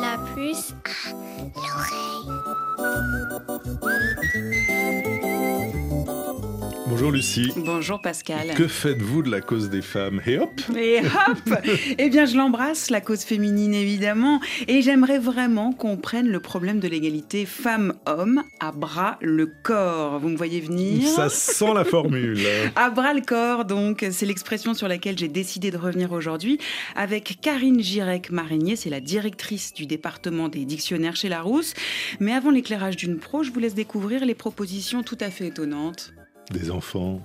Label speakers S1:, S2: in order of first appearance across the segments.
S1: La puce
S2: Bonjour Lucie.
S3: Bonjour Pascal.
S2: Que faites-vous de la cause des femmes? Et hop
S3: Et hop Eh bien, je l'embrasse, la cause féminine évidemment, et j'aimerais vraiment qu'on prenne le problème de l'égalité femmes-hommes à bras le corps. Vous me voyez venir?
S2: Ça sent la formule.
S3: À bras le corps, donc, c'est l'expression sur laquelle j'ai décidé de revenir aujourd'hui avec Karine Girec-Marigné, c'est la directrice du département des dictionnaires chez Larousse. Mais avant l'éclairage d'une pro, je vous laisse découvrir les propositions tout à fait étonnantes.
S2: Des enfants.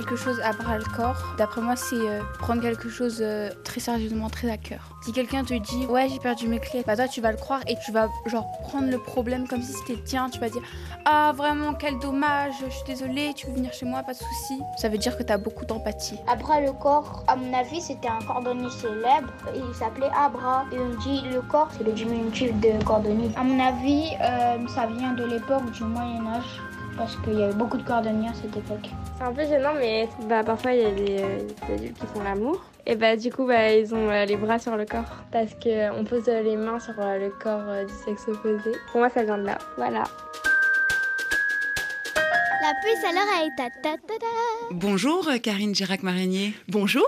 S4: Quelque chose à bras le corps, d'après moi, c'est euh, prendre quelque chose euh, très sérieusement, très à cœur. Si quelqu'un te dit ouais j'ai perdu mes clés, bah toi tu vas le croire et tu vas genre prendre le problème comme si c'était tien. Tu vas dire ah vraiment quel dommage, je suis désolée, tu veux venir chez moi, pas de souci. Ça veut dire que tu as beaucoup d'empathie.
S1: Abra le corps, à mon avis, c'était un cordonnier célèbre. Il s'appelait Abra. Et on dit le corps, c'est le diminutif de cordonnier. À mon avis, euh, ça vient de l'époque du Moyen-Âge. Parce qu'il y avait beaucoup de cordonniers à cette époque.
S5: C'est un peu gênant, mais bah, parfois il y a des, euh, des adultes qui font l'amour. Et bah du coup, bah, ils ont euh, les bras sur le corps. Parce qu'on pose euh, les mains sur euh, le corps euh, du sexe opposé. Pour moi, ça vient de là. Voilà.
S1: La puce à l'oreille, ta ta ta ta.
S3: Bonjour Karine Girac-Marigné.
S6: Bonjour.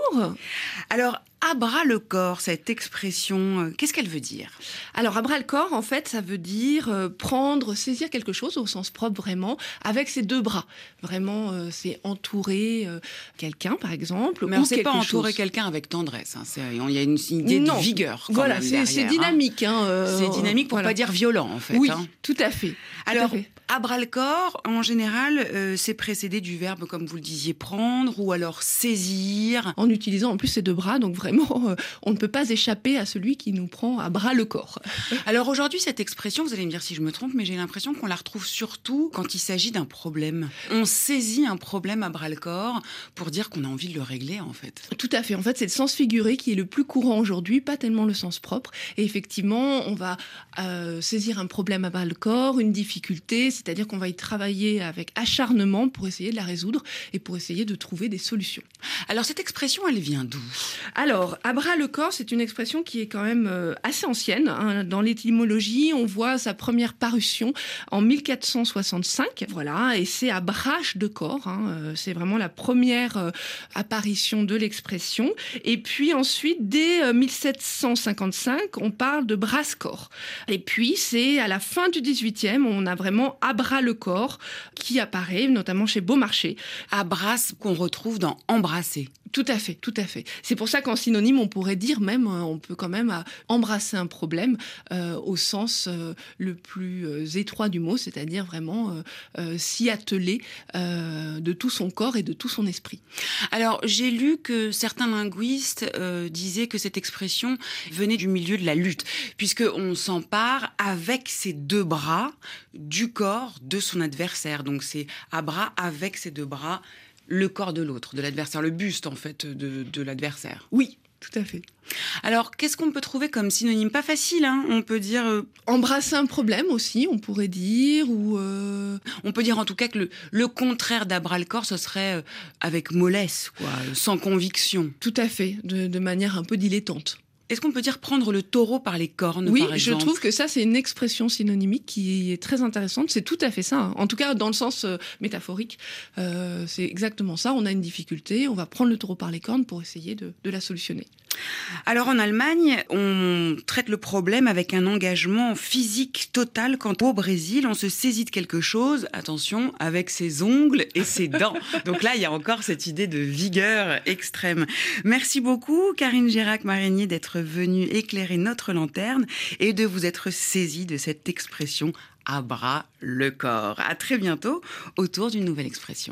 S3: Alors, à bras le corps, cette expression, euh, qu'est-ce qu'elle veut dire?
S6: Alors, à bras le corps, en fait, ça veut dire euh, prendre, saisir quelque chose au sens propre vraiment, avec ses deux bras. Vraiment, euh, c'est entourer euh, quelqu'un, par exemple.
S3: Mais on ne sait pas entourer quelqu'un avec tendresse. hein. Il y a une idée
S6: Non.
S3: de vigueur. quand
S6: Voilà, c'est
S3: hein.
S6: dynamique. hein,
S3: C'est dynamique pour
S6: voilà.
S3: pas dire violent, en fait.
S6: Oui, tout à fait. tout à
S3: Alors,
S6: fait.
S3: à bras le corps, en général, c'est précédé du verbe, comme vous le disiez, prendre ou alors saisir.
S6: En utilisant en plus ses deux bras, donc vraiment, euh, on ne peut pas échapper à celui qui nous prend à bras le corps.
S3: Alors aujourd'hui, cette expression, vous allez me dire si je me trompe, mais j'ai l'impression qu'on la retrouve surtout quand il s'agit d'un problème. On saisit un problème à bras le corps pour dire qu'on a envie de le régler, en fait.
S6: Tout à fait. En fait, c'est le sens figuré qui est le plus courant aujourd'hui, pas tellement le sens propre. Et effectivement, on va euh, saisir un problème à bas le corps, une difficulté, c'est-à-dire qu'on va y travailler avec acharnement pour essayer de la résoudre et pour essayer de trouver des solutions.
S3: Alors cette expression, elle vient d'où?
S6: Alors, à bras le corps, c'est une expression qui est quand même euh, assez ancienne. hein. Dans l'étymologie, on voit sa première parution en 1465. Voilà, et c'est à brach de corps. hein. Euh, C'est vraiment la première euh, apparition de l'expression. Et puis ensuite, dès euh, 1755, on parle de brasse-corps. Et puis, c'est à la fin du 18e, on a vraiment à le corps qui apparaît, notamment chez Beaumarchais.
S3: Abrasse qu'on retrouve dans embrasser.
S6: Tout à fait, tout à fait. C'est pour ça qu'en synonyme, on pourrait dire même, euh, on peut quand même euh, embrasser un problème euh, au sens euh, le plus étroit du mot, c'est-à-dire vraiment s'y atteler de tout son corps et de tout son esprit.
S3: Alors j'ai lu que certains linguistes disaient que cette expression venait du milieu de la lutte, puisque on s'empare avec ses deux bras du corps de son adversaire. Donc c'est à bras avec ses deux bras le corps de l'autre, de l'adversaire, le buste en fait de, de l'adversaire.
S6: Oui, tout à fait.
S3: Alors qu'est-ce qu'on peut trouver comme synonyme? Pas facile, hein On peut dire, euh,
S6: Embrasser un problème aussi, on pourrait dire, ou euh,
S3: on peut dire en tout cas que le, le contraire d'abras le corps, ce serait euh, avec mollesse, quoi, sans conviction.
S6: tout à fait, de, de manière un peu dilettante.
S3: Est-ce qu'on peut dire prendre le taureau par les cornes
S6: Oui,
S3: par
S6: je trouve que ça, c'est une expression synonymique qui est très intéressante. C'est tout à fait ça. hein. En tout cas, dans le sens euh, métaphorique, euh, c'est exactement ça. On a une difficulté, on va prendre le taureau par les cornes pour essayer de, de la solutionner.
S3: Alors en Allemagne, on traite le problème avec un engagement physique total. Quand au Brésil, on se saisit de quelque chose, attention, avec ses ongles et ses dents. Donc là, il y a encore cette idée de vigueur extrême. Merci beaucoup, Karine Gérac-Marigny, d'être venue éclairer notre lanterne et de vous être saisie de cette expression à bras le corps. À très bientôt autour d'une nouvelle expression.